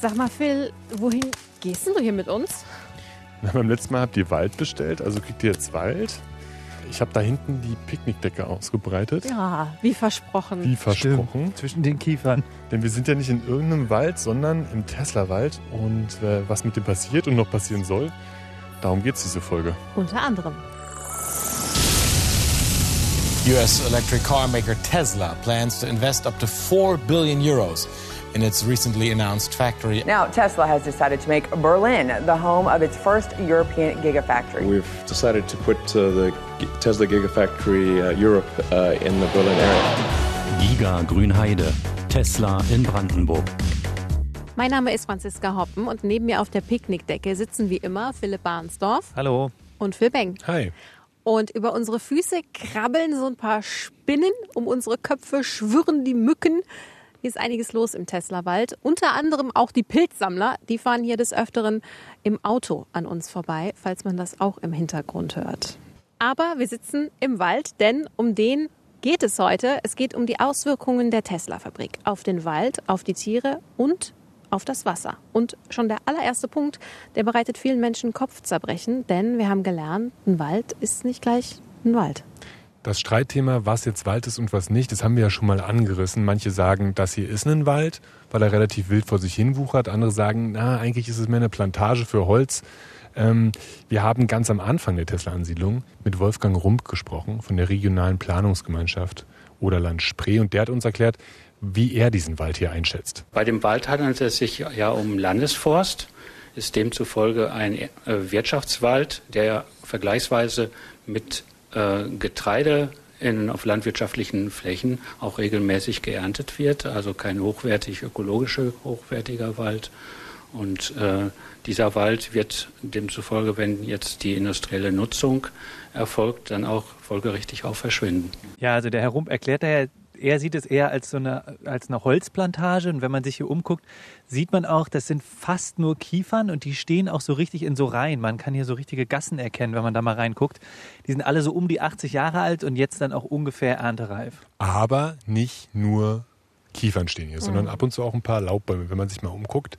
Sag mal, Phil, wohin gehst denn du hier mit uns? Na, beim letzten Mal habt ihr Wald bestellt, also kriegt ihr jetzt Wald. Ich habe da hinten die Picknickdecke ausgebreitet. Ja, wie versprochen. Wie versprochen. Stimmt, zwischen den Kiefern. Denn wir sind ja nicht in irgendeinem Wald, sondern im Tesla-Wald. Und äh, was mit dem passiert und noch passieren soll, darum geht es diese Folge. Unter anderem. US electric car maker Tesla plans to invest up to 4 billion euros in its recently announced factory. Now, Tesla has decided to make Berlin the home of its first European Gigafactory. We've decided to put uh, the G- Tesla Gigafactory uh, Europe uh, in the Berlin area. Giga Grünheide, Tesla in Brandenburg. Mein Name ist Franziska Hoppen und neben mir auf der Picknickdecke sitzen wie immer Philipp Barnsdorf Hallo. und Phil Beng. Hi. Und über unsere Füße krabbeln so ein paar Spinnen, um unsere Köpfe schwirren die Mücken. Hier ist einiges los im Tesla-Wald. Unter anderem auch die Pilzsammler, die fahren hier des Öfteren im Auto an uns vorbei, falls man das auch im Hintergrund hört. Aber wir sitzen im Wald, denn um den geht es heute. Es geht um die Auswirkungen der Tesla-Fabrik auf den Wald, auf die Tiere und auf das Wasser. Und schon der allererste Punkt, der bereitet vielen Menschen Kopfzerbrechen, denn wir haben gelernt, ein Wald ist nicht gleich ein Wald. Das Streitthema, was jetzt Wald ist und was nicht, das haben wir ja schon mal angerissen. Manche sagen, das hier ist ein Wald, weil er relativ wild vor sich hin wuchert. Andere sagen, na, eigentlich ist es mehr eine Plantage für Holz. Ähm, wir haben ganz am Anfang der Tesla-Ansiedlung mit Wolfgang Rump gesprochen von der regionalen Planungsgemeinschaft Oderland Spree und der hat uns erklärt, wie er diesen Wald hier einschätzt. Bei dem Wald handelt es sich ja um Landesforst, ist demzufolge ein äh, Wirtschaftswald, der vergleichsweise mit äh, Getreide in, auf landwirtschaftlichen Flächen auch regelmäßig geerntet wird, also kein hochwertig ökologischer, hochwertiger Wald. Und äh, dieser Wald wird demzufolge, wenn jetzt die industrielle Nutzung erfolgt, dann auch folgerichtig auch verschwinden. Ja, also der Herr Rump erklärt ja, er sieht es eher als so eine, als eine Holzplantage. Und wenn man sich hier umguckt, sieht man auch, das sind fast nur Kiefern und die stehen auch so richtig in so Reihen. Man kann hier so richtige Gassen erkennen, wenn man da mal reinguckt. Die sind alle so um die 80 Jahre alt und jetzt dann auch ungefähr erntereif. Aber nicht nur Kiefern stehen hier, sondern ab und zu auch ein paar Laubbäume. Wenn man sich mal umguckt,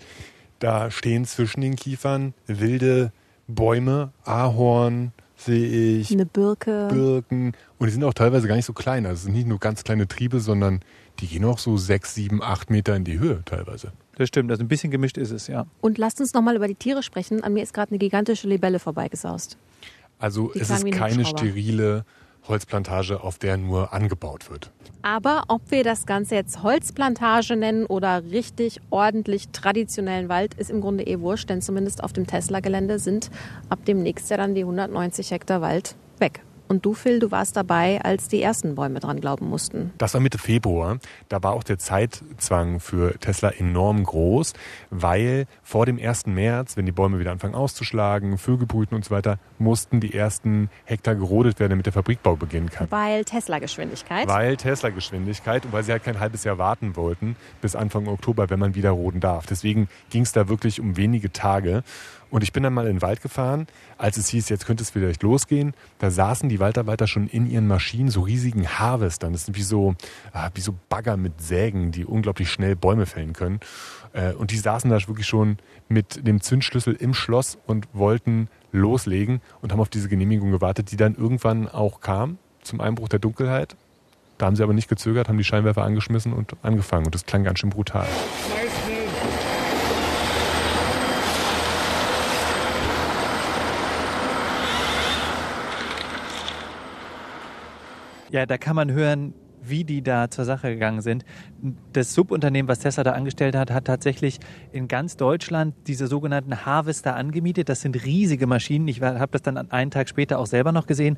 da stehen zwischen den Kiefern wilde Bäume, Ahorn sehe ich, Eine Birke. Birken. Und die sind auch teilweise gar nicht so klein. Also es sind nicht nur ganz kleine Triebe, sondern die gehen auch so sechs, sieben, acht Meter in die Höhe teilweise. Das stimmt, also ein bisschen gemischt ist es, ja. Und lasst uns nochmal über die Tiere sprechen. An mir ist gerade eine gigantische Libelle vorbeigesaust. Also Die es ist keine sterile Holzplantage, auf der nur angebaut wird. Aber ob wir das Ganze jetzt Holzplantage nennen oder richtig ordentlich traditionellen Wald, ist im Grunde eh wurscht, denn zumindest auf dem Tesla-Gelände sind ab demnächst ja dann die 190 Hektar Wald weg. Und du, Phil, du warst dabei, als die ersten Bäume dran glauben mussten. Das war Mitte Februar. Da war auch der Zeitzwang für Tesla enorm groß, weil vor dem 1. März, wenn die Bäume wieder anfangen auszuschlagen, Vögel brüten und so weiter, mussten die ersten Hektar gerodet werden, damit der Fabrikbau beginnen kann. Weil Tesla-Geschwindigkeit. Weil Tesla-Geschwindigkeit und weil sie halt kein halbes Jahr warten wollten bis Anfang Oktober, wenn man wieder roden darf. Deswegen ging es da wirklich um wenige Tage. Und ich bin dann mal in den Wald gefahren, als es hieß, jetzt könnte es vielleicht losgehen. Da saßen die Waldarbeiter schon in ihren Maschinen, so riesigen Harvestern. Das sind wie so, ah, wie so Bagger mit Sägen, die unglaublich schnell Bäume fällen können. Äh, Und die saßen da wirklich schon mit dem Zündschlüssel im Schloss und wollten loslegen und haben auf diese Genehmigung gewartet, die dann irgendwann auch kam zum Einbruch der Dunkelheit. Da haben sie aber nicht gezögert, haben die Scheinwerfer angeschmissen und angefangen. Und das klang ganz schön brutal. Ja, da kann man hören, wie die da zur Sache gegangen sind. Das Subunternehmen, was Tesla da angestellt hat, hat tatsächlich in ganz Deutschland diese sogenannten Harvester angemietet. Das sind riesige Maschinen. Ich habe das dann einen Tag später auch selber noch gesehen.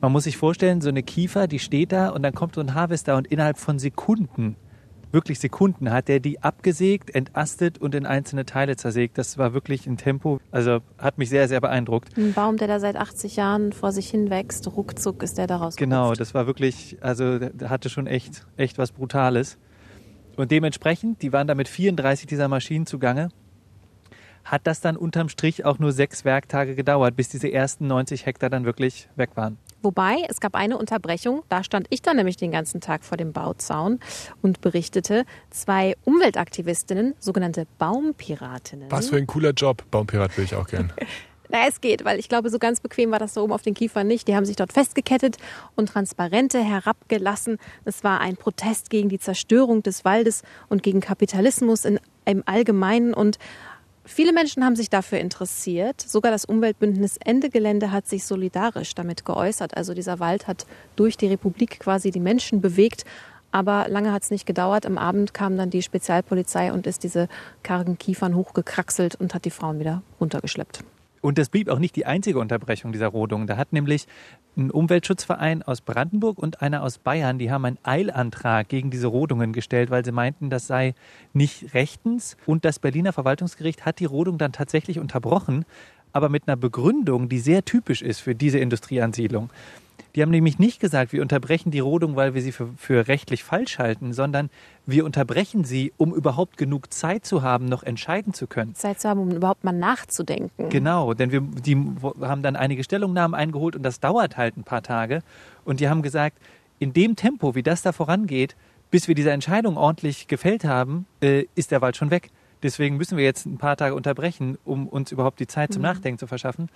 Man muss sich vorstellen, so eine Kiefer, die steht da und dann kommt so ein Harvester und innerhalb von Sekunden, wirklich Sekunden, hat der die abgesägt, entastet und in einzelne Teile zersägt. Das war wirklich ein Tempo, also hat mich sehr, sehr beeindruckt. Ein Baum, der da seit 80 Jahren vor sich hin wächst, ruckzuck ist der da rausgerupft. Genau, das war wirklich, also der hatte schon echt, echt was Brutales. Und dementsprechend, die waren da mit 34 dieser Maschinen zugange, hat das dann unterm Strich auch nur sechs Werktage gedauert, bis diese ersten 90 Hektar dann wirklich weg waren. Wobei, es gab eine Unterbrechung, da stand ich dann nämlich den ganzen Tag vor dem Bauzaun und berichtete, zwei Umweltaktivistinnen, sogenannte Baumpiratinnen. Was für ein cooler Job. Baumpirat will ich auch gern. Na, es geht, weil ich glaube, so ganz bequem war das da oben auf den Kiefern nicht. Die haben sich dort festgekettet und Transparente herabgelassen. Es war ein Protest gegen die Zerstörung des Waldes und gegen Kapitalismus in, im Allgemeinen. Und viele Menschen haben sich dafür interessiert. Sogar das Umweltbündnis Ende Gelände hat sich solidarisch damit geäußert. Also dieser Wald hat durch die Republik quasi die Menschen bewegt. Aber lange hat es nicht gedauert. Am Abend kam dann die Spezialpolizei und ist diese kargen Kiefern hochgekraxelt und hat die Frauen wieder runtergeschleppt. Und das blieb auch nicht die einzige Unterbrechung dieser Rodung. Da hat nämlich ein Umweltschutzverein aus Brandenburg und einer aus Bayern, die haben einen Eilantrag gegen diese Rodungen gestellt, weil sie meinten, das sei nicht rechtens. Und das Berliner Verwaltungsgericht hat die Rodung dann tatsächlich unterbrochen, aber mit einer Begründung, die sehr typisch ist für diese Industrieansiedlung. Die haben nämlich nicht gesagt, wir unterbrechen die Rodung, weil wir sie für, für, rechtlich falsch halten, sondern wir unterbrechen sie, um überhaupt genug Zeit zu haben, noch entscheiden zu können. Zeit zu haben, um überhaupt mal nachzudenken. Genau, denn wir die haben dann einige Stellungnahmen eingeholt und das dauert halt ein paar Tage. Und die haben gesagt, in dem Tempo, wie das da vorangeht, bis wir diese Entscheidung ordentlich gefällt haben, äh, ist der Wald schon weg. Deswegen müssen wir jetzt ein paar Tage unterbrechen, um uns überhaupt die Zeit zum mhm. Nachdenken zu verschaffen.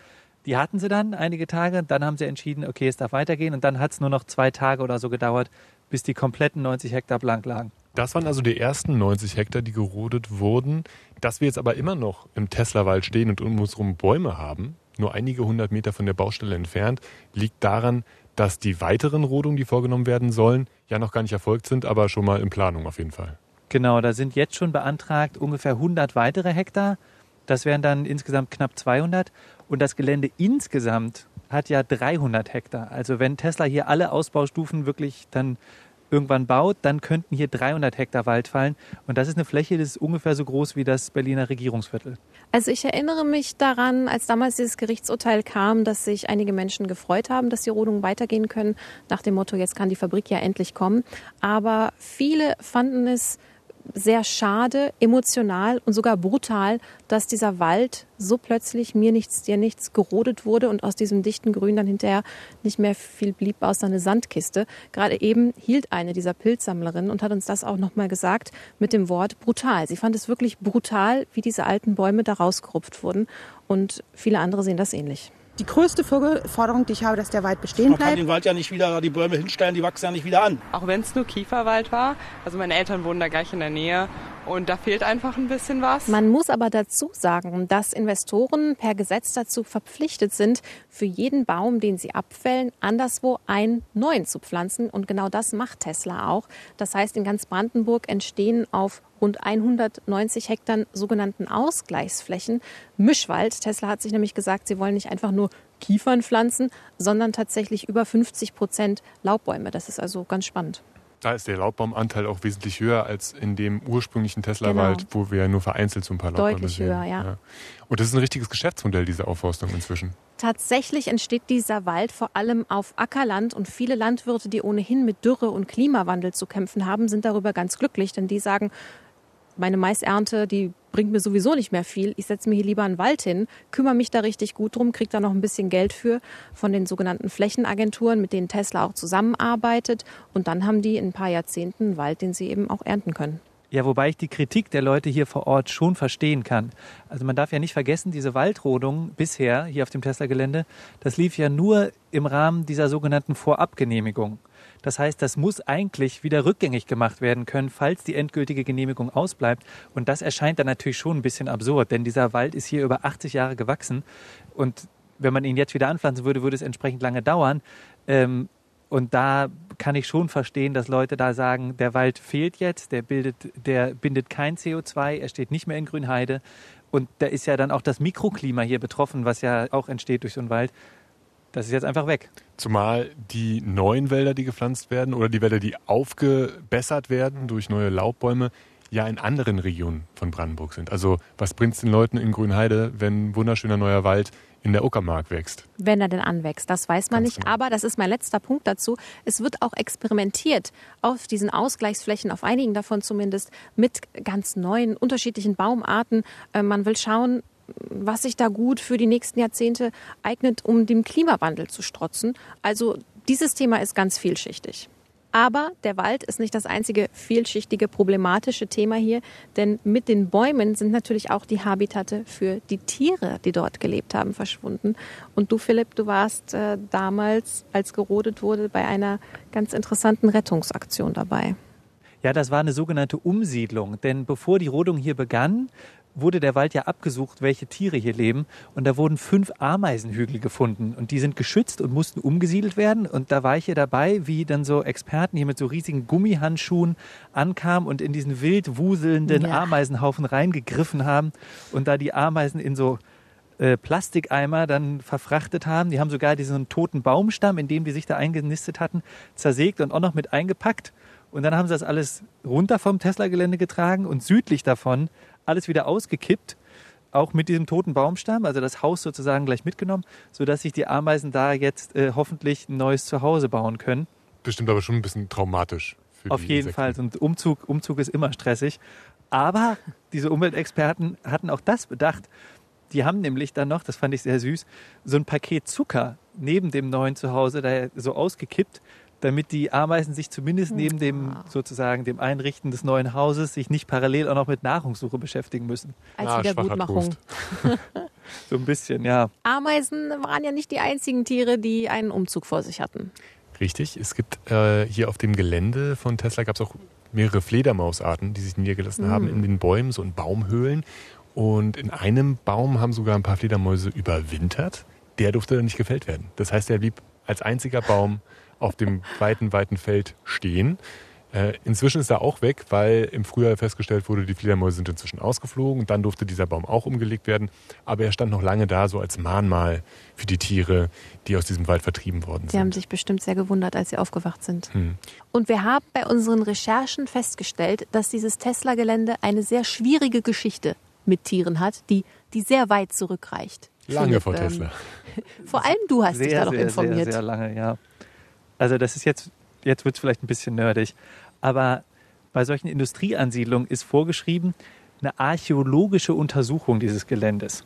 Die hatten sie dann einige Tage, dann haben sie entschieden, okay, es darf weitergehen und dann hat es nur noch zwei Tage oder so gedauert, bis die kompletten 90 Hektar blank lagen. Das waren also die ersten 90 Hektar, die gerodet wurden. Dass wir jetzt aber immer noch im Teslawald stehen und um uns herum Bäume haben, nur einige hundert Meter von der Baustelle entfernt, liegt daran, dass die weiteren Rodungen, die vorgenommen werden sollen, ja noch gar nicht erfolgt sind, aber schon mal in Planung auf jeden Fall. Genau, da sind jetzt schon beantragt ungefähr 100 weitere Hektar. Das wären dann insgesamt knapp 200. Und das Gelände insgesamt hat ja 300 Hektar. Also wenn Tesla hier alle Ausbaustufen wirklich dann irgendwann baut, dann könnten hier 300 Hektar Wald fallen. Und das ist eine Fläche, das ist ungefähr so groß wie das Berliner Regierungsviertel. Also ich erinnere mich daran, als damals dieses Gerichtsurteil kam, dass sich einige Menschen gefreut haben, dass die Rodungen weitergehen können, nach dem Motto, jetzt kann die Fabrik ja endlich kommen. Aber viele fanden es sehr schade, emotional und sogar brutal, dass dieser Wald so plötzlich mir nichts, dir nichts gerodet wurde und aus diesem dichten Grün dann hinterher nicht mehr viel blieb außer eine Sandkiste. Gerade eben hielt eine dieser Pilzsammlerinnen und hat uns das auch nochmal gesagt mit dem Wort brutal. Sie fand es wirklich brutal, wie diese alten Bäume da rausgerupft wurden und viele andere sehen das ähnlich. Die größte Forderung, die ich habe, dass der Wald bestehen bleibt. Man kann den Wald ja nicht wieder, die Bäume hinstellen, die wachsen ja nicht wieder an. Auch wenn es nur Kieferwald war. Also meine Eltern wohnen da gleich in der Nähe und da fehlt einfach ein bisschen was. Man muss aber dazu sagen, dass Investoren per Gesetz dazu verpflichtet sind, für jeden Baum, den sie abfällen, anderswo einen neuen zu pflanzen. Und genau das macht Tesla auch. Das heißt, in ganz Brandenburg entstehen auf rund 190 Hektar sogenannten Ausgleichsflächen Mischwald. Tesla hat sich nämlich gesagt, sie wollen nicht einfach nur Kiefern pflanzen, sondern tatsächlich über 50 Prozent Laubbäume. Das ist also ganz spannend. Da ist der Laubbaumanteil auch wesentlich höher als in dem ursprünglichen Tesla-Wald, genau. wo wir nur vereinzelt so ein paar Laubbäume Deutlich sehen. höher, ja. ja. Und das ist ein richtiges Geschäftsmodell, diese Aufforstung inzwischen. Tatsächlich entsteht dieser Wald vor allem auf Ackerland und viele Landwirte, die ohnehin mit Dürre und Klimawandel zu kämpfen haben, sind darüber ganz glücklich, denn die sagen, meine Maisernte, die bringt mir sowieso nicht mehr viel. Ich setze mir hier lieber einen Wald hin, kümmere mich da richtig gut drum, kriege da noch ein bisschen Geld für von den sogenannten Flächenagenturen, mit denen Tesla auch zusammenarbeitet. Und dann haben die in ein paar Jahrzehnten einen Wald, den sie eben auch ernten können. Ja, wobei ich die Kritik der Leute hier vor Ort schon verstehen kann. Also man darf ja nicht vergessen, diese Waldrodung bisher hier auf dem Tesla-Gelände, das lief ja nur im Rahmen dieser sogenannten Vorabgenehmigung. Das heißt, das muss eigentlich wieder rückgängig gemacht werden können, falls die endgültige Genehmigung ausbleibt. Und das erscheint dann natürlich schon ein bisschen absurd, denn dieser Wald ist hier über 80 Jahre gewachsen. Und wenn man ihn jetzt wieder anpflanzen würde, würde es entsprechend lange dauern. Ähm, und da kann ich schon verstehen, dass Leute da sagen, der Wald fehlt jetzt, der, bildet, der bindet kein CO2, er steht nicht mehr in Grünheide. Und da ist ja dann auch das Mikroklima hier betroffen, was ja auch entsteht durch so einen Wald. Das ist jetzt einfach weg. Zumal die neuen Wälder, die gepflanzt werden oder die Wälder, die aufgebessert werden durch neue Laubbäume, ja in anderen Regionen von Brandenburg sind. Also was bringt es den Leuten in Grünheide, wenn ein wunderschöner neuer Wald in der Uckermark wächst? Wenn er denn anwächst, das weiß man Ganz nicht. Genau. Aber das ist mein letzter Punkt dazu. Es wird auch experimentiert auf diesen Ausgleichsflächen, auf einigen davon zumindest, mit ganz neuen, unterschiedlichen Baumarten. Äh, man will schauen, was sich da gut für die nächsten Jahrzehnte eignet, um dem Klimawandel zu strotzen. Also dieses Thema ist ganz vielschichtig. Aber der Wald ist nicht das einzige vielschichtige, problematische Thema hier, denn mit den Bäumen sind natürlich auch die Habitate für die Tiere, die dort gelebt haben, verschwunden. Und du, Philipp, du warst äh, damals, als gerodet wurde, bei einer ganz interessanten Rettungsaktion dabei. Ja, das war eine sogenannte Umsiedlung. Denn bevor die Rodung hier begann, wurde der Wald ja abgesucht, welche Tiere hier leben. Und da wurden fünf Ameisenhügel gefunden. Und die sind geschützt und mussten umgesiedelt werden. Und da war ich hier dabei, wie dann so Experten hier mit so riesigen Gummihandschuhen ankamen und in diesen wild wuselnden ja. Ameisenhaufen reingegriffen haben und da die Ameisen in so äh, Plastikeimer dann verfrachtet haben. Die haben sogar diesen toten Baumstamm, in dem die sich da eingenistet hatten, zersägt und auch noch mit eingepackt. Und dann haben sie das alles runter vom Tesla-Gelände getragen und südlich davon alles wieder ausgekippt, auch mit diesem toten Baumstamm, also das Haus sozusagen gleich mitgenommen, sodass sich die Ameisen da jetzt äh, hoffentlich ein neues Zuhause bauen können. Bestimmt aber schon ein bisschen traumatisch. Auf jeden Insekten. Fall. Und Umzug, Umzug ist immer stressig. Aber diese Umweltexperten hatten auch das bedacht. Die haben nämlich dann noch, das fand ich sehr süß, so ein Paket Zucker neben dem neuen Zuhause da so ausgekippt, damit die Ameisen sich zumindest neben dem sozusagen dem Einrichten des neuen Hauses sich nicht parallel auch noch mit Nahrungssuche beschäftigen müssen. Als ah, Wiedergutmachung. so ein bisschen, ja. Ameisen waren ja nicht die einzigen Tiere, die einen Umzug vor sich hatten. Richtig. Es gibt äh, hier auf dem Gelände von Tesla gab es auch mehrere Fledermausarten, die sich niedergelassen mhm. haben in den Bäumen, so in Baumhöhlen. Und in einem Baum haben sogar ein paar Fledermäuse überwintert. Der durfte dann nicht gefällt werden. Das heißt, er blieb als einziger Baum auf dem weiten, weiten Feld stehen. Äh, inzwischen ist er auch weg, weil im Frühjahr festgestellt wurde, die Fledermäuse sind inzwischen ausgeflogen. Dann durfte dieser Baum auch umgelegt werden. Aber er stand noch lange da, so als Mahnmal für die Tiere, die aus diesem Wald vertrieben worden sind. Sie haben sich bestimmt sehr gewundert, als sie aufgewacht sind. Hm. Und wir haben bei unseren Recherchen festgestellt, dass dieses Tesla-Gelände eine sehr schwierige Geschichte mit Tieren hat, die, die sehr weit zurückreicht. Lange Philipp, vor Tesla. Ähm, vor allem du hast sehr, dich da doch sehr, informiert. Sehr, sehr lange, ja. Also das ist jetzt, jetzt wird es vielleicht ein bisschen nerdig, aber bei solchen Industrieansiedlungen ist vorgeschrieben eine archäologische Untersuchung dieses Geländes.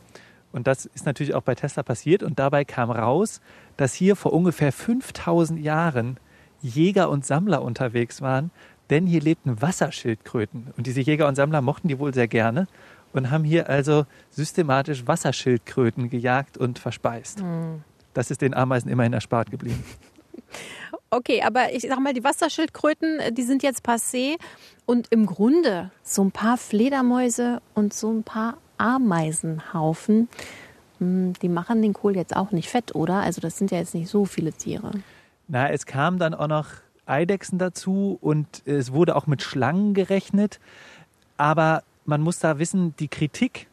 Und das ist natürlich auch bei Tesla passiert. Und dabei kam raus, dass hier vor ungefähr 5000 Jahren Jäger und Sammler unterwegs waren, denn hier lebten Wasserschildkröten. Und diese Jäger und Sammler mochten die wohl sehr gerne und haben hier also systematisch Wasserschildkröten gejagt und verspeist. Mhm. Das ist den Ameisen immerhin erspart geblieben. Okay, aber ich sag mal, die Wasserschildkröten, äh, die sind jetzt passé. Und im Grunde so ein paar Fledermäuse und so ein paar Ameisenhaufen, hm, die machen den Kohl jetzt auch nicht fett, oder? Also das sind ja jetzt nicht so viele Tiere. Na, es kamen dann auch noch Eidechsen dazu und es wurde auch mit Schlangen gerechnet. Aber man muss da wissen, die Kritik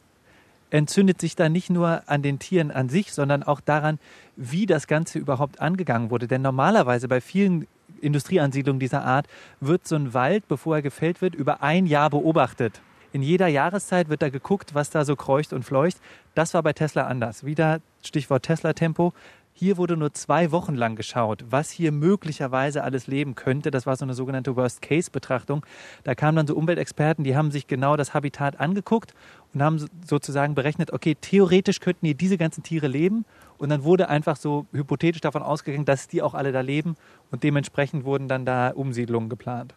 entzündet sich da nicht nur an den Tieren an sich, sondern auch daran, wie das Ganze überhaupt angegangen wurde. Denn normalerweise bei vielen Industrieansiedlungen dieser Art wird so ein Wald, bevor er gefällt wird, über ein Jahr beobachtet. In jeder Jahreszeit wird da geguckt, was da so kreucht und fleucht. Das war bei Tesla anders. Wieder Stichwort Tesla-Tempo. Hier wurde nur zwei Wochen lang geschaut, was hier möglicherweise alles leben könnte. Das war so eine sogenannte Worst-Case-Betrachtung. Da kamen dann so Umweltexperten, die haben sich genau das Habitat angeguckt und haben sozusagen berechnet, okay, theoretisch könnten hier diese ganzen Tiere leben. Und dann wurde einfach so hypothetisch davon ausgegangen, dass die auch alle da leben. Und dementsprechend wurden dann da Umsiedlungen geplant.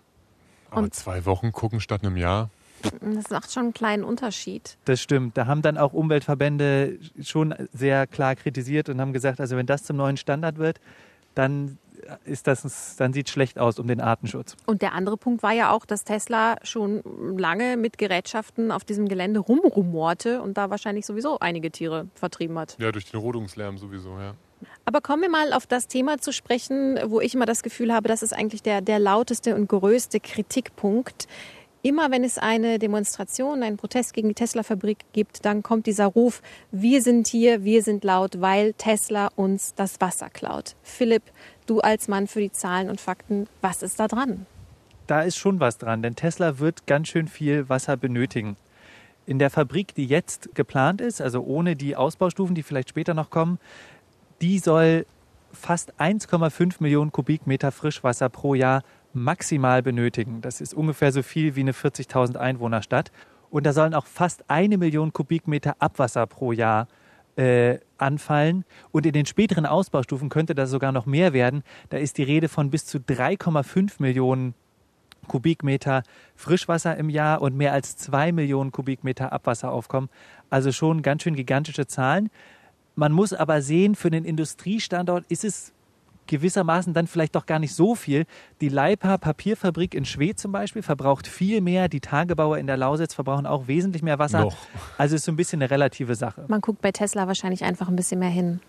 Aber und zwei Wochen gucken statt einem Jahr. Das macht schon einen kleinen Unterschied. Das stimmt. Da haben dann auch Umweltverbände schon sehr klar kritisiert und haben gesagt, also wenn das zum neuen Standard wird, dann ist das, dann sieht es schlecht aus um den Artenschutz. Und der andere Punkt war ja auch, dass Tesla schon lange mit Gerätschaften auf diesem Gelände rumrumorte und da wahrscheinlich sowieso einige Tiere vertrieben hat. Ja, durch den Rodungslärm sowieso, ja. Aber kommen wir mal auf das Thema zu sprechen, wo ich immer das Gefühl habe, das ist eigentlich der, der lauteste und größte Kritikpunkt Immer wenn es eine Demonstration, einen Protest gegen die Tesla-Fabrik gibt, dann kommt dieser Ruf, wir sind hier, wir sind laut, weil Tesla uns das Wasser klaut. Philipp, du als Mann für die Zahlen und Fakten, was ist da dran? Da ist schon was dran, denn Tesla wird ganz schön viel Wasser benötigen. In der Fabrik, die jetzt geplant ist, also ohne die Ausbaustufen, die vielleicht später noch kommen, die soll fast 1,5 Millionen Kubikmeter Frischwasser pro Jahr maximal benötigen. Das ist ungefähr so viel wie eine 40.000 Einwohnerstadt. Und da sollen auch fast eine Million Kubikmeter Abwasser pro Jahr äh, anfallen. Und in den späteren Ausbaustufen könnte das sogar noch mehr werden. Da ist die Rede von bis zu 3,5 Millionen Kubikmeter Frischwasser im Jahr und mehr als zwei Millionen Kubikmeter Abwasser aufkommen. Also schon ganz schön gigantische Zahlen. Man muss aber sehen, für den Industriestandort ist es gewissermaßen dann vielleicht doch gar nicht so viel. Die Leipa Papierfabrik in Schwedt zum Beispiel verbraucht viel mehr. Die Tagebauer in der Lausitz verbrauchen auch wesentlich mehr Wasser. Noch. Also ist so ein bisschen eine relative Sache. Man guckt bei Tesla wahrscheinlich einfach ein bisschen mehr hin.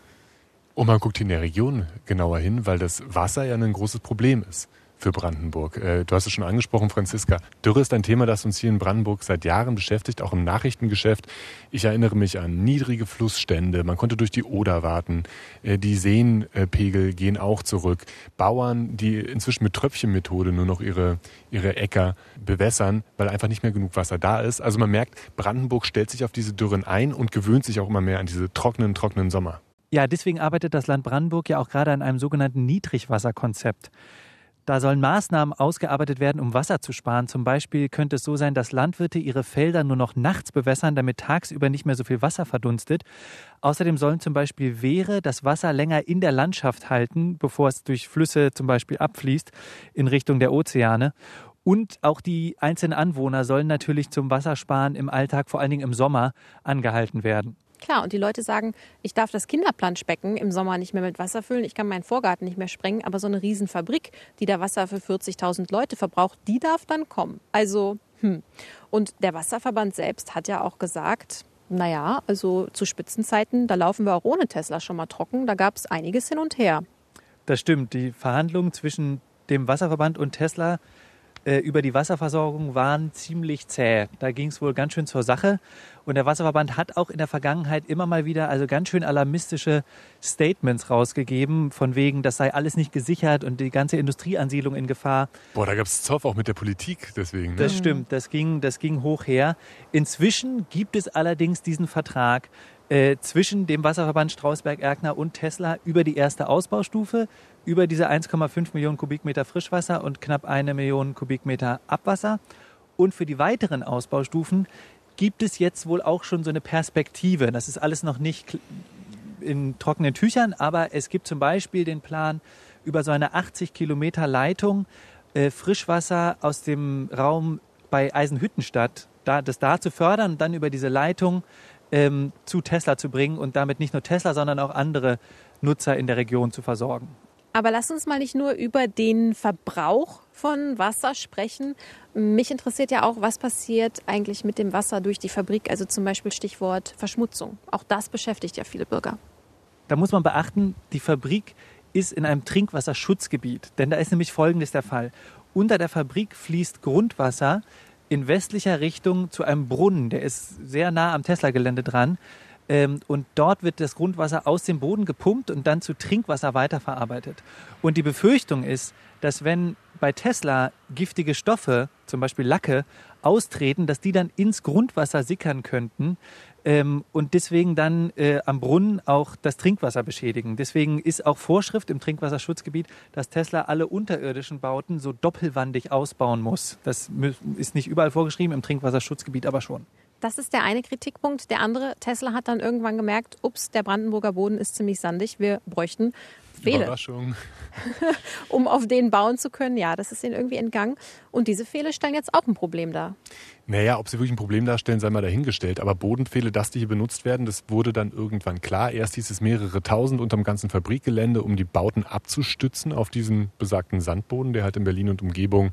Und man guckt in der Region genauer hin, weil das Wasser ja ein großes Problem ist für Brandenburg. Äh, du hast es schon angesprochen, Franziska. Dürre ist ein Thema, das uns hier in Brandenburg seit Jahren beschäftigt, auch im Nachrichtengeschäft. Ich erinnere mich an niedrige Flussstände. Man konnte durch die Oder warten. Äh, die Seenpegel gehen auch zurück. Bauern, die inzwischen mit Tröpfchenmethode nur noch ihre, ihre Äcker bewässern, weil einfach nicht mehr genug Wasser da ist. Also man merkt, Brandenburg stellt sich auf diese Dürren ein und gewöhnt sich auch immer mehr an diese trockenen, trockenen Sommer. Ja, deswegen arbeitet das Land Brandenburg ja auch gerade an einem sogenannten Niedrigwasserkonzept. Da sollen Maßnahmen ausgearbeitet werden, um Wasser zu sparen. Zum Beispiel könnte es so sein, dass Landwirte ihre Felder nur noch nachts bewässern, damit tagsüber nicht mehr so viel Wasser verdunstet. Außerdem sollen zum Beispiel Wehre das Wasser länger in der Landschaft halten, bevor es durch Flüsse zum Beispiel abfließt in Richtung der Ozeane. Und auch die einzelnen Anwohner sollen natürlich zum Wassersparen im Alltag, vor allen Dingen im Sommer, angehalten werden. Klar, und die Leute sagen, ich darf das Kinderplanschbecken im Sommer nicht mehr mit Wasser füllen, ich kann meinen Vorgarten nicht mehr sprengen, aber so eine Riesenfabrik, die da Wasser für 40.000 Leute verbraucht, die darf dann kommen. Also, hm. Und der Wasserverband selbst hat ja auch gesagt, naja, also zu Spitzenzeiten, da laufen wir auch ohne Tesla schon mal trocken, da gab es einiges hin und her. Das stimmt, die Verhandlungen zwischen dem Wasserverband und Tesla über die Wasserversorgung waren ziemlich zäh. Da ging es wohl ganz schön zur Sache. Und der Wasserverband hat auch in der Vergangenheit immer mal wieder also ganz schön alarmistische Statements rausgegeben, von wegen, das sei alles nicht gesichert und die ganze Industrieansiedlung in Gefahr. Boah, da gab es Zoff auch mit der Politik deswegen. Ne? Das stimmt, das ging, das ging hoch her. Inzwischen gibt es allerdings diesen Vertrag äh, zwischen dem Wasserverband Strausberg-Erkner und Tesla über die erste Ausbaustufe, über diese 1,5 Millionen Kubikmeter Frischwasser und knapp eine Million Kubikmeter Abwasser. Und für die weiteren Ausbaustufen gibt es jetzt wohl auch schon so eine Perspektive. Das ist alles noch nicht in trockenen Tüchern, aber es gibt zum Beispiel den Plan, über so eine 80 Kilometer Leitung äh, Frischwasser aus dem Raum bei Eisenhüttenstadt, da, das da zu fördern und dann über diese Leitung ähm, zu Tesla zu bringen und damit nicht nur Tesla, sondern auch andere Nutzer in der Region zu versorgen. Aber lass uns mal nicht nur über den Verbrauch von Wasser sprechen. Mich interessiert ja auch, was passiert eigentlich mit dem Wasser durch die Fabrik, also zum Beispiel Stichwort Verschmutzung. Auch das beschäftigt ja viele Bürger. Da muss man beachten, die Fabrik ist in einem Trinkwasserschutzgebiet. Denn da ist nämlich Folgendes der Fall. Unter der Fabrik fließt Grundwasser in westlicher Richtung zu einem Brunnen. Der ist sehr nah am Tesla-Gelände dran. Ähm, und dort wird das Grundwasser aus dem Boden gepumpt und dann zu Trinkwasser weiterverarbeitet. Und die Befürchtung ist, dass wenn bei Tesla giftige Stoffe, zum Beispiel Lacke, austreten, dass die dann ins Grundwasser sickern könnten ähm, und deswegen dann äh, am Brunnen auch das Trinkwasser beschädigen. Deswegen ist auch Vorschrift im Trinkwasserschutzgebiet, dass Tesla alle unterirdischen Bauten so doppelwandig ausbauen muss. Das ist nicht überall vorgeschrieben, im Trinkwasserschutzgebiet aber schon. Das ist der eine Kritikpunkt. Der andere, Tesla hat dann irgendwann gemerkt, ups, der Brandenburger Boden ist ziemlich sandig. Wir bräuchten Pfähle. Überraschung. um auf den bauen zu können. Ja, das ist ihnen irgendwie entgangen. Und diese Pfähle stellen jetzt auch ein Problem dar. Naja, ob sie wirklich ein Problem darstellen, sei mal dahingestellt. Aber Bodenpfähle, dass die hier benutzt werden, das wurde dann irgendwann klar. Erst hieß es mehrere tausend unterm ganzen Fabrikgelände, um die Bauten abzustützen auf diesen besagten Sandboden, der halt in Berlin und Umgebung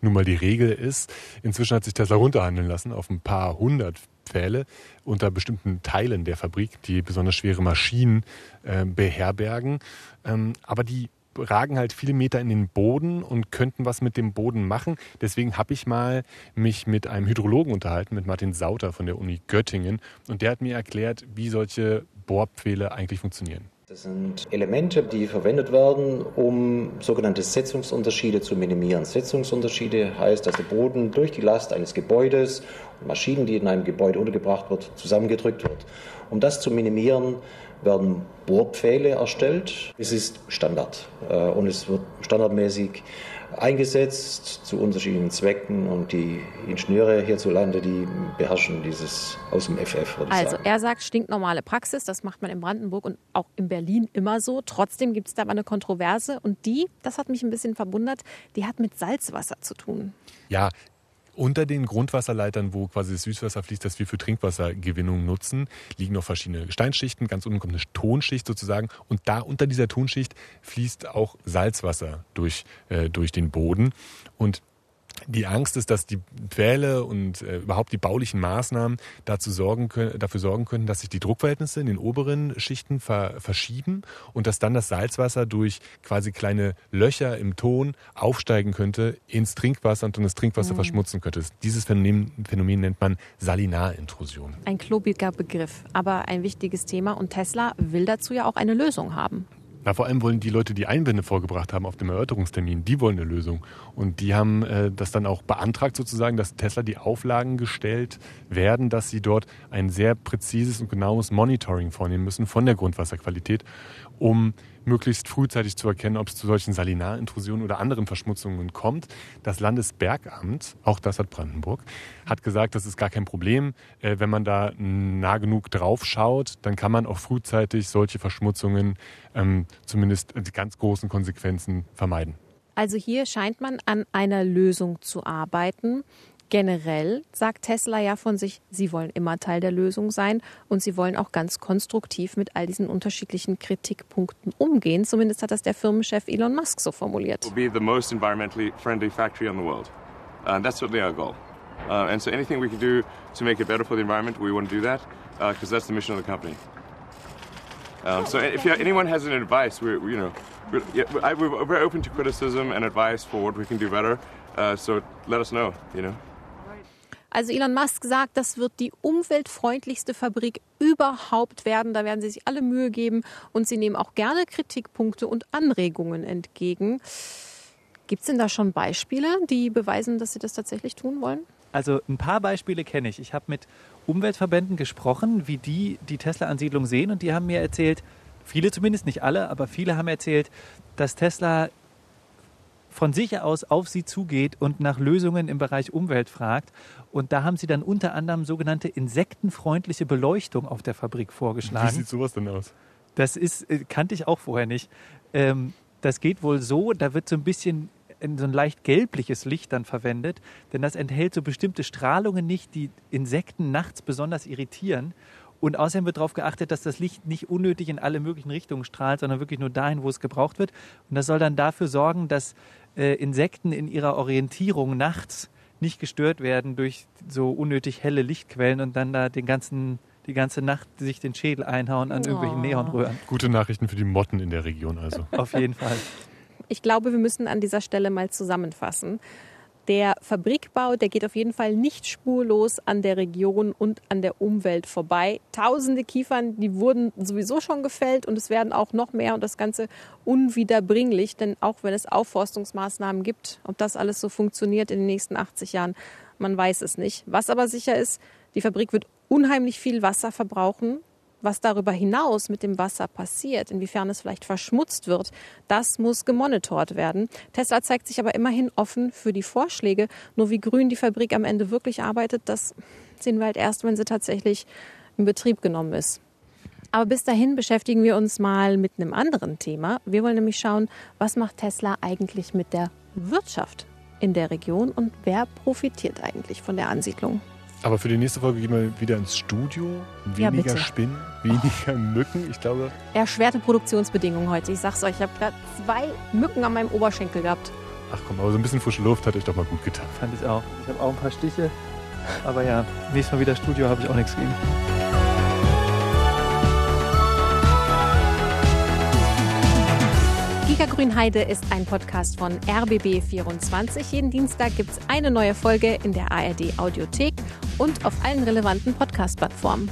nun mal die Regel ist. Inzwischen hat sich Tesla runterhandeln lassen auf ein paar hundert Pfähle unter bestimmten Teilen der Fabrik, die besonders schwere Maschinen äh, beherbergen. Ähm, aber die ragen halt viele Meter in den Boden und könnten was mit dem Boden machen. Deswegen habe ich mal mich mit einem Hydrologen unterhalten, mit Martin Sauter von der Uni Göttingen. Und der hat mir erklärt, wie solche Bohrpfähle eigentlich funktionieren. Das sind Elemente, die verwendet werden, um sogenannte Setzungsunterschiede zu minimieren. Setzungsunterschiede heißt, dass der Boden durch die Last eines Gebäudes und Maschinen, die in einem Gebäude untergebracht wird, zusammengedrückt wird. Um das zu minimieren, werden Bohrpfähle erstellt. Es ist Standard äh, und es wird standardmäßig eingesetzt zu unterschiedlichen Zwecken und die Ingenieure hierzulande, die beherrschen dieses aus dem FF. also sagen. er sagt stinknormale Praxis, das macht man in Brandenburg und auch in Berlin immer so. Trotzdem gibt es da aber eine Kontroverse und die, das hat mich ein bisschen verwundert, die hat mit Salzwasser zu tun. Ja, unter den Grundwasserleitern, wo quasi das Süßwasser fließt, das wir für Trinkwassergewinnung nutzen, liegen noch verschiedene Gesteinsschichten. Ganz unten kommt eine Tonschicht sozusagen. Und da unter dieser Tonschicht fließt auch Salzwasser durch, äh, durch den Boden. Und die Angst ist, dass die Pfähle und äh, überhaupt die baulichen Maßnahmen dazu sorgen können, dafür sorgen können, dass sich die Druckverhältnisse in den oberen Schichten ver verschieben und dass dann das Salzwasser durch quasi kleine Löcher im Ton aufsteigen könnte ins Trinkwasser und dann das Trinkwasser Mhm. verschmutzen könnte. Dieses Phänomen, Phänomen nennt man Salinarintrusion. Ein klobiger Begriff, aber ein wichtiges Thema und Tesla will dazu ja auch eine Lösung haben. Na, vor allem wollen die Leute, die Einwände vorgebracht haben auf dem Erörterungstermin, die wollen eine Lösung. Und die haben äh, das dann auch beantragt sozusagen, dass Tesla die Auflagen gestellt werden, dass sie dort ein sehr präzises und genaues Monitoring vornehmen müssen von der Grundwasserqualität, um möglichst frühzeitig zu erkennen, ob es zu solchen Salinarintrusionen oder anderen Verschmutzungen kommt. Das Landesbergamt, auch das hat Brandenburg, hat gesagt, das ist gar kein Problem. Äh, wenn man da nah genug drauf schaut, dann kann man auch frühzeitig solche Verschmutzungen ähm, zumindest die ganz großen Konsequenzen vermeiden. Also hier scheint man an einer Lösung zu arbeiten. Generell sagt Tesla ja von sich, sie wollen immer Teil der Lösung sein und sie wollen auch ganz konstruktiv mit all diesen unterschiedlichen Kritikpunkten umgehen. Zumindest hat das der Firmenchef Elon Musk so formuliert. will be the most environmentally friendly factory in the world. Uh, that's certainly our goal. Uh, and so anything we can do to make it better for the environment, we want to do that because that's the mission of the company. Um, so if anyone has any advice, we're, we- you know, we're, we're open to criticism and advice for what we can do better. Uh, so let us know, you know. Also Elon Musk sagt, das wird die umweltfreundlichste Fabrik überhaupt werden. Da werden sie sich alle Mühe geben und sie nehmen auch gerne Kritikpunkte und Anregungen entgegen. Gibt es denn da schon Beispiele, die beweisen, dass sie das tatsächlich tun wollen? Also ein paar Beispiele kenne ich. Ich habe mit Umweltverbänden gesprochen, wie die die Tesla-Ansiedlung sehen und die haben mir erzählt, viele zumindest, nicht alle, aber viele haben erzählt, dass Tesla von sich aus auf sie zugeht und nach Lösungen im Bereich Umwelt fragt. Und da haben sie dann unter anderem sogenannte insektenfreundliche Beleuchtung auf der Fabrik vorgeschlagen. Wie sieht sowas denn aus? Das ist, äh, kannte ich auch vorher nicht. Ähm, das geht wohl so, da wird so ein bisschen in so ein leicht gelbliches Licht dann verwendet, denn das enthält so bestimmte Strahlungen nicht, die Insekten nachts besonders irritieren. Und außerdem wird darauf geachtet, dass das Licht nicht unnötig in alle möglichen Richtungen strahlt, sondern wirklich nur dahin, wo es gebraucht wird. Und das soll dann dafür sorgen, dass äh, Insekten in ihrer Orientierung nachts nicht gestört werden durch so unnötig helle Lichtquellen und dann da den ganzen, die ganze Nacht sich den Schädel einhauen an irgendwelchen Oh. Neonröhren. Gute Nachrichten für die Motten in der Region also. Auf jeden Fall. Ich glaube, wir müssen an dieser Stelle mal zusammenfassen. Der Fabrikbau, der geht auf jeden Fall nicht spurlos an der Region und an der Umwelt vorbei. Tausende Kiefern, die wurden sowieso schon gefällt und es werden auch noch mehr und das Ganze unwiederbringlich, denn auch wenn es Aufforstungsmaßnahmen gibt, ob das alles so funktioniert in den nächsten 80 Jahren, man weiß es nicht. Was aber sicher ist, die Fabrik wird unheimlich viel Wasser verbrauchen. Was darüber hinaus mit dem Wasser passiert, inwiefern es vielleicht verschmutzt wird, das muss gemonitort werden. Tesla zeigt sich aber immerhin offen für die Vorschläge. Nur wie grün die Fabrik am Ende wirklich arbeitet, das sehen wir halt erst, wenn sie tatsächlich in Betrieb genommen ist. Aber bis dahin beschäftigen wir uns mal mit einem anderen Thema. Wir wollen nämlich schauen, was macht Tesla eigentlich mit der Wirtschaft in der Region und wer profitiert eigentlich von der Ansiedlung. Aber für die nächste Folge gehen wir wieder ins Studio. Ja, Weniger bitte. Spinnen, weniger Mücken. Ich glaube, Erschwerte Produktionsbedingungen heute. Ich sag's euch, ich habe gerade zwei Mücken an meinem Oberschenkel gehabt. ach komm, aber so ein bisschen frische Luft hat euch doch mal gut getan. Fand ich auch. Ich habe auch ein paar Stiche. Aber ja, nächstes Mal wieder Studio habe ich auch nichts gegen. Giga Grünheide ist ein Podcast von RBB24. Jeden Dienstag gibt's eine neue Folge in der ARD Audiothek und auf allen relevanten Podcast-Plattformen.